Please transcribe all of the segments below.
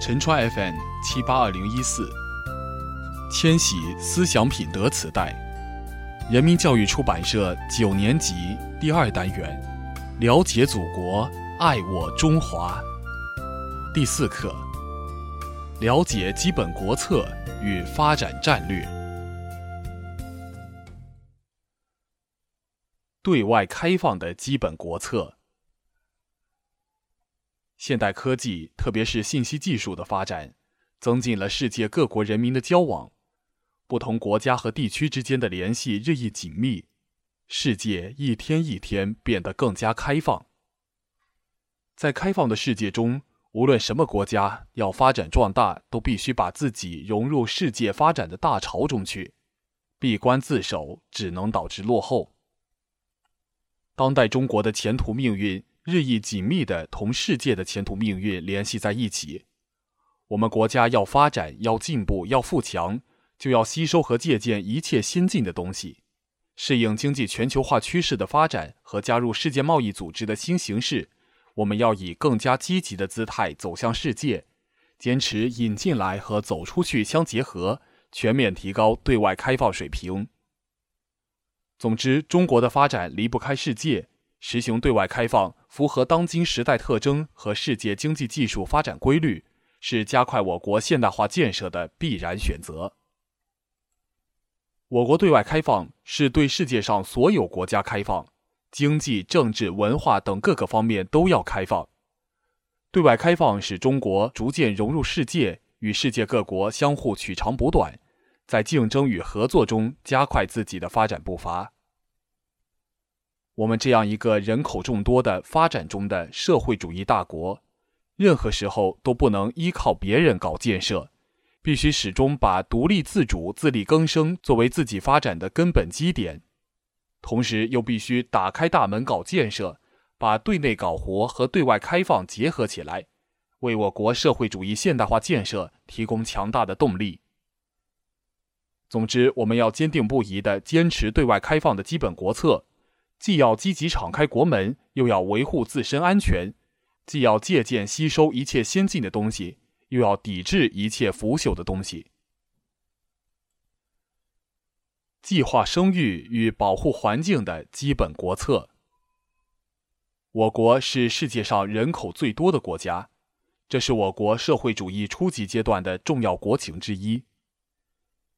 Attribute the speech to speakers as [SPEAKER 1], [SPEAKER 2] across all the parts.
[SPEAKER 1] 陈川 FM 七八二零一四，千禧思想品德磁带，人民教育出版社九年级第二单元，了解祖国，爱我中华。第四课，了解基本国策与发展战略。对外开放的基本国策。现代科技，特别是信息技术的发展，增进了世界各国人民的交往，不同国家和地区之间的联系日益紧密，世界一天一天变得更加开放。在开放的世界中，无论什么国家要发展壮大，都必须把自己融入世界发展的大潮中去，闭关自守只能导致落后。当代中国的前途命运。日益紧密地同世界的前途命运联系在一起。我们国家要发展、要进步、要富强，就要吸收和借鉴一切先进的东西，适应经济全球化趋势的发展和加入世界贸易组织的新形势。我们要以更加积极的姿态走向世界，坚持引进来和走出去相结合，全面提高对外开放水平。总之，中国的发展离不开世界。实行对外开放，符合当今时代特征和世界经济技术发展规律，是加快我国现代化建设的必然选择。我国对外开放是对世界上所有国家开放，经济、政治、文化等各个方面都要开放。对外开放使中国逐渐融入世界，与世界各国相互取长补短，在竞争与合作中加快自己的发展步伐。我们这样一个人口众多的发展中的社会主义大国，任何时候都不能依靠别人搞建设，必须始终把独立自主、自力更生作为自己发展的根本基点，同时又必须打开大门搞建设，把对内搞活和对外开放结合起来，为我国社会主义现代化建设提供强大的动力。总之，我们要坚定不移地坚持对外开放的基本国策。既要积极敞开国门，又要维护自身安全；既要借鉴吸收一切先进的东西，又要抵制一切腐朽的东西。计划生育与保护环境的基本国策。我国是世界上人口最多的国家，这是我国社会主义初级阶段的重要国情之一。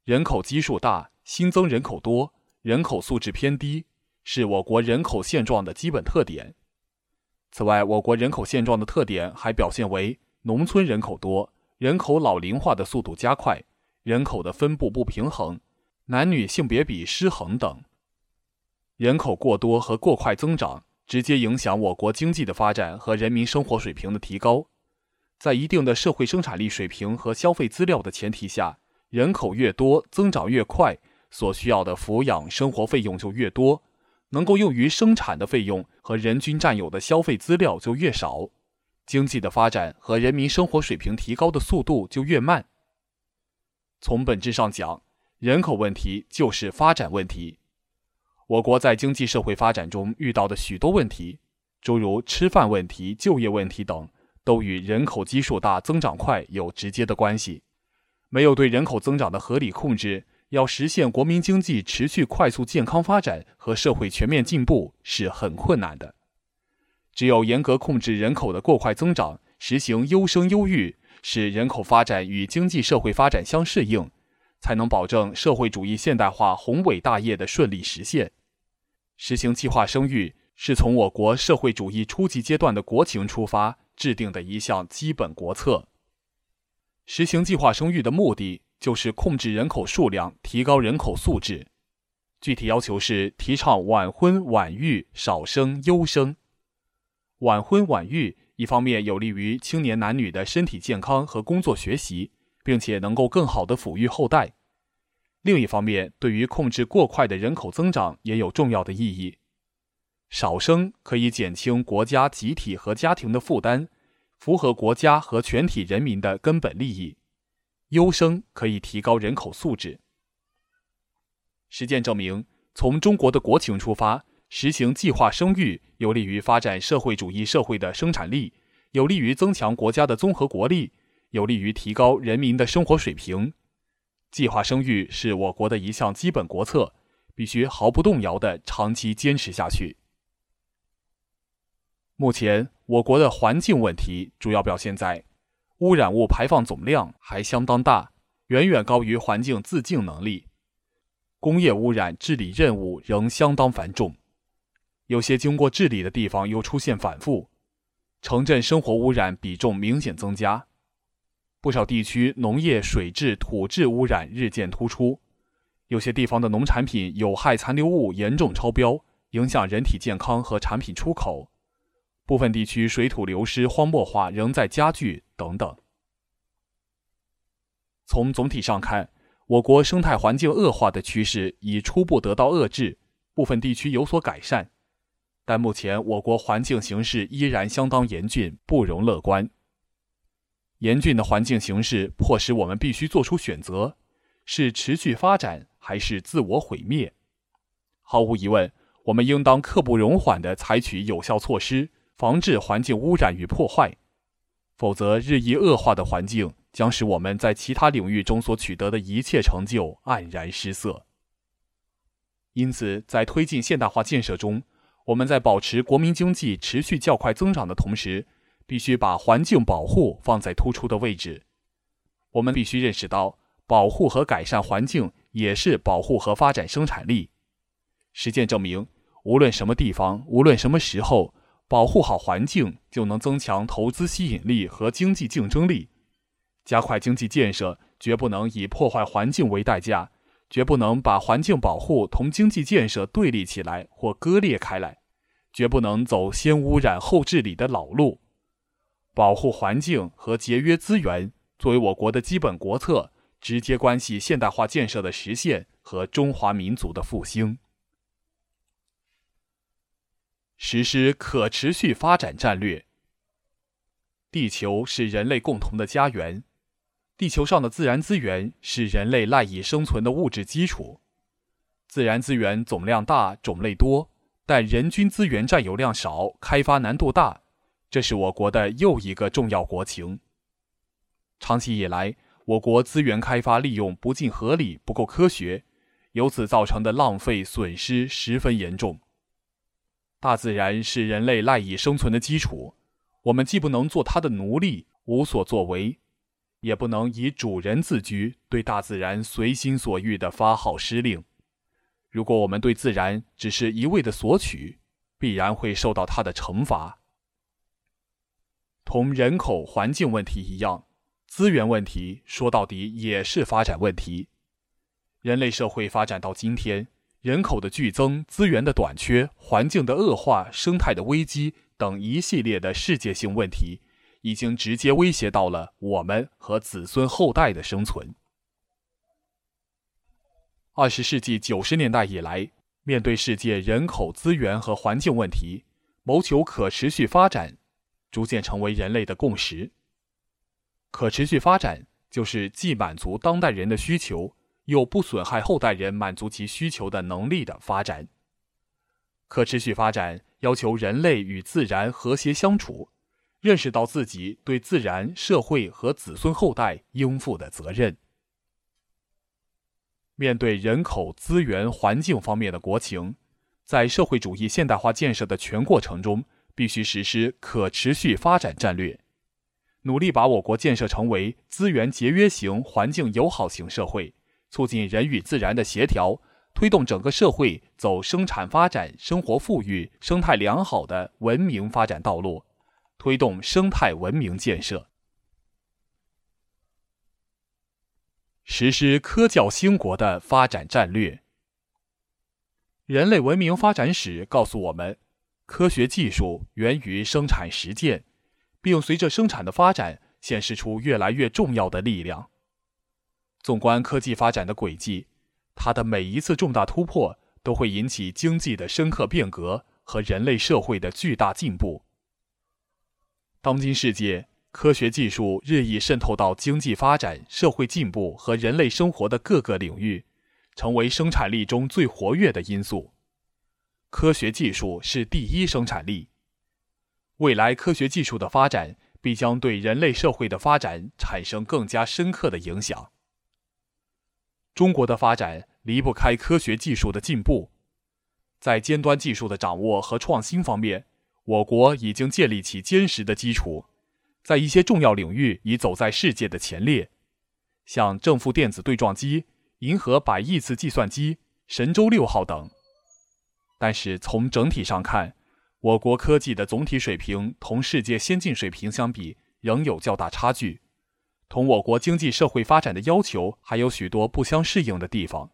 [SPEAKER 1] 人口基数大，新增人口多，人口素质偏低。是我国人口现状的基本特点。此外，我国人口现状的特点还表现为农村人口多、人口老龄化的速度加快、人口的分布不平衡、男女性别比失衡等。人口过多和过快增长，直接影响我国经济的发展和人民生活水平的提高。在一定的社会生产力水平和消费资料的前提下，人口越多，增长越快，所需要的抚养生活费用就越多。能够用于生产的费用和人均占有的消费资料就越少，经济的发展和人民生活水平提高的速度就越慢。从本质上讲，人口问题就是发展问题。我国在经济社会发展中遇到的许多问题，诸如吃饭问题、就业问题等，都与人口基数大、增长快有直接的关系。没有对人口增长的合理控制。要实现国民经济持续快速健康发展和社会全面进步是很困难的。只有严格控制人口的过快增长，实行优生优育，使人口发展与经济社会发展相适应，才能保证社会主义现代化宏伟大业的顺利实现。实行计划生育是从我国社会主义初级阶段的国情出发制定的一项基本国策。实行计划生育的目的。就是控制人口数量，提高人口素质。具体要求是提倡晚婚晚育，少生优生。晚婚晚育，一方面有利于青年男女的身体健康和工作学习，并且能够更好的抚育后代；另一方面，对于控制过快的人口增长也有重要的意义。少生可以减轻国家集体和家庭的负担，符合国家和全体人民的根本利益。优生可以提高人口素质。实践证明，从中国的国情出发，实行计划生育，有利于发展社会主义社会的生产力，有利于增强国家的综合国力，有利于提高人民的生活水平。计划生育是我国的一项基本国策，必须毫不动摇地长期坚持下去。目前，我国的环境问题主要表现在污染物排放总量还相当大，远远高于环境自净能力；工业污染治理任务仍相当繁重，有些经过治理的地方又出现反复；城镇生活污染比重明显增加。不少地区农业水质、土质污染日渐突出，有些地方的农产品有害残留物严重超标，影响人体健康和产品出口。部分地区水土流失、荒漠化仍在加剧等等。从总体上看，我国生态环境恶化的趋势已初步得到遏制，部分地区有所改善，但目前我国环境形势依然相当严峻，不容乐观。严峻的环境形势迫使我们必须做出选择：是持续发展还是自我毁灭？毫无疑问，我们应当刻不容缓地采取有效措施，防治环境污染与破坏。否则，日益恶化的环境将使我们在其他领域中所取得的一切成就黯然失色。因此，在推进现代化建设中，我们在保持国民经济持续较快增长的同时，必须把环境保护放在突出的位置。我们必须认识到，保护和改善环境也是保护和发展生产力。实践证明，无论什么地方，无论什么时候，保护好环境就能增强投资吸引力和经济竞争力。加快经济建设，绝不能以破坏环境为代价，绝不能把环境保护同经济建设对立起来或割裂开来，绝不能走先污染后治理的老路。保护环境和节约资源作为我国的基本国策，直接关系现代化建设的实现和中华民族的复兴。实施可持续发展战略。地球是人类共同的家园，地球上的自然资源是人类赖以生存的物质基础。自然资源总量大、种类多，但人均资源占有量少、开发难度大。这是我国的又一个重要国情。长期以来，我国资源开发利用不尽合理、不够科学，由此造成的浪费损失十分严重。大自然是人类赖以生存的基础，我们既不能做它的奴隶，无所作为，也不能以主人自居，对大自然随心所欲地发号施令。如果我们对自然只是一味的索取，必然会受到它的惩罚。同人口环境问题一样，资源问题说到底也是发展问题。人类社会发展到今天，人口的剧增、资源的短缺、环境的恶化、生态的危机等一系列的世界性问题，已经直接威胁到了我们和子孙后代的生存。二十世纪九十年代以来，面对世界人口、资源和环境问题，谋求可持续发展。逐渐成为人类的共识。可持续发展就是既满足当代人的需求，又不损害后代人满足其需求的能力的发展。可持续发展要求人类与自然和谐相处，认识到自己对自然、社会和子孙后代应负的责任。面对人口、资源、环境方面的国情，在社会主义现代化建设的全过程中。必须实施可持续发展战略，努力把我国建设成为资源节约型、环境友好型社会，促进人与自然的协调，推动整个社会走生产发展、生活富裕、生态良好的文明发展道路，推动生态文明建设。实施科教兴国的发展战略。人类文明发展史告诉我们。科学技术源于生产实践，并随着生产的发展显示出越来越重要的力量。纵观科技发展的轨迹，它的每一次重大突破都会引起经济的深刻变革和人类社会的巨大进步。当今世界，科学技术日益渗透到经济发展、社会进步和人类生活的各个领域，成为生产力中最活跃的因素。科学技术是第一生产力。未来科学技术的发展必将对人类社会的发展产生更加深刻的影响。中国的发展离不开科学技术的进步，在尖端技术的掌握和创新方面，我国已经建立起坚实的基础，在一些重要领域已走在世界的前列，像正负电子对撞机、银河百亿次计算机、神舟六号等。但是从整体上看，我国科技的总体水平同世界先进水平相比，仍有较大差距。同我国经济社会发展的要求还有许多不相适应的地方，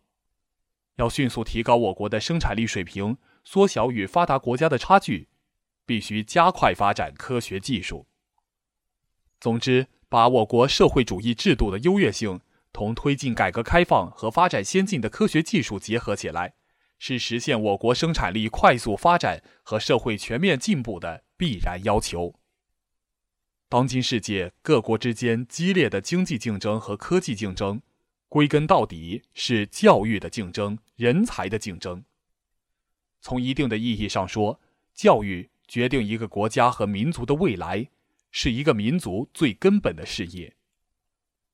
[SPEAKER 1] 要迅速提高我国的生产力水平，缩小与发达国家的差距，必须加快发展科学技术。总之，把我国社会主义制度的优越性同推进改革开放和发展先进的科学技术结合起来，是实现我国生产力快速发展和社会全面进步的必然要求。当今世界各国之间激烈的经济竞争和科技竞争，归根到底是教育的竞争、人才的竞争。从一定的意义上说，教育决定一个国家和民族的未来，是一个民族最根本的事业。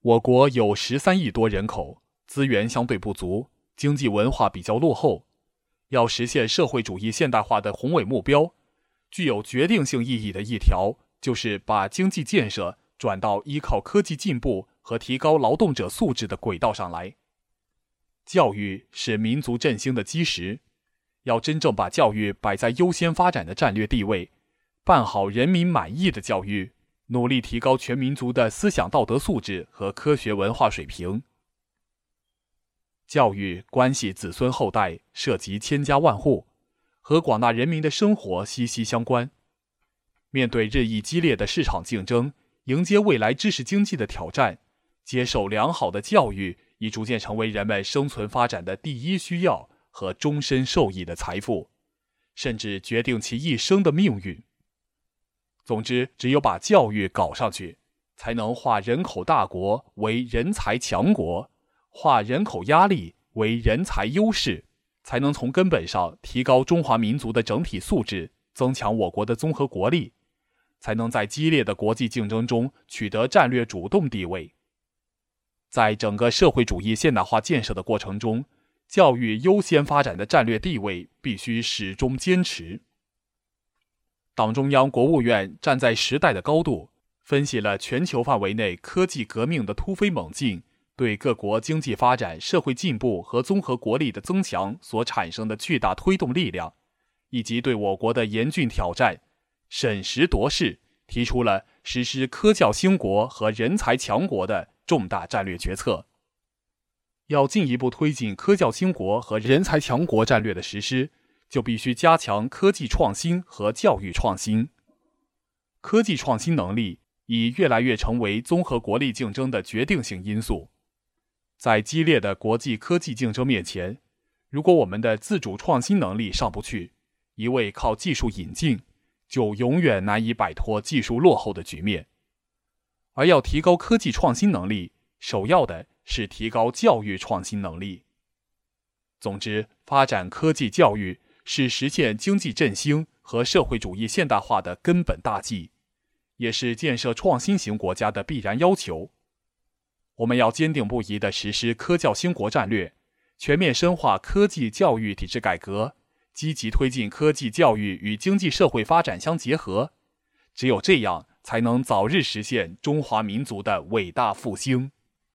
[SPEAKER 1] 我国有十三亿多人口，资源相对不足，经济文化比较落后，要实现社会主义现代化的宏伟目标，具有决定性意义的一条。就是把经济建设转到依靠科技进步和提高劳动者素质的轨道上来。教育是民族振兴的基石，要真正把教育摆在优先发展的战略地位，办好人民满意的教育，努力提高全民族的思想道德素质和科学文化水平。教育关系子孙后代，涉及千家万户，和广大人民的生活息息相关。面对日益激烈的市场竞争，迎接未来知识经济的挑战，接受良好的教育已逐渐成为人们生存发展的第一需要和终身受益的财富，甚至决定其一生的命运。总之，只有把教育搞上去，才能化人口大国为人才强国，化人口压力为人才优势，才能从根本上提高中华民族的整体素质，增强我国的综合国力。才能在激烈的国际竞争中取得战略主动地位。在整个社会主义现代化建设的过程中，教育优先发展的战略地位必须始终坚持。党中央、国务院站在时代的高度，分析了全球范围内科技革命的突飞猛进对各国经济发展、社会进步和综合国力的增强所产生的巨大推动力量，以及对我国的严峻挑战。审时度势，提出了实施科教兴国和人才强国的重大战略决策。要进一步推进科教兴国和人才强国战略的实施，就必须加强科技创新和教育创新。科技创新能力已越来越成为综合国力竞争的决定性因素。在激烈的国际科技竞争面前，如果我们的自主创新能力上不去，一味靠技术引进，就永远难以摆脱技术落后的局面，而要提高科技创新能力，首要的是提高教育创新能力。总之，发展科技教育是实现经济振兴和社会主义现代化的根本大计，也是建设创新型国家的必然要求。我们要坚定不移地实施科教兴国战略，全面深化科技教育体制改革。积极推进科技教育与经济社会发展相结合，只有这样，才能早日实现中华民族的伟大复兴。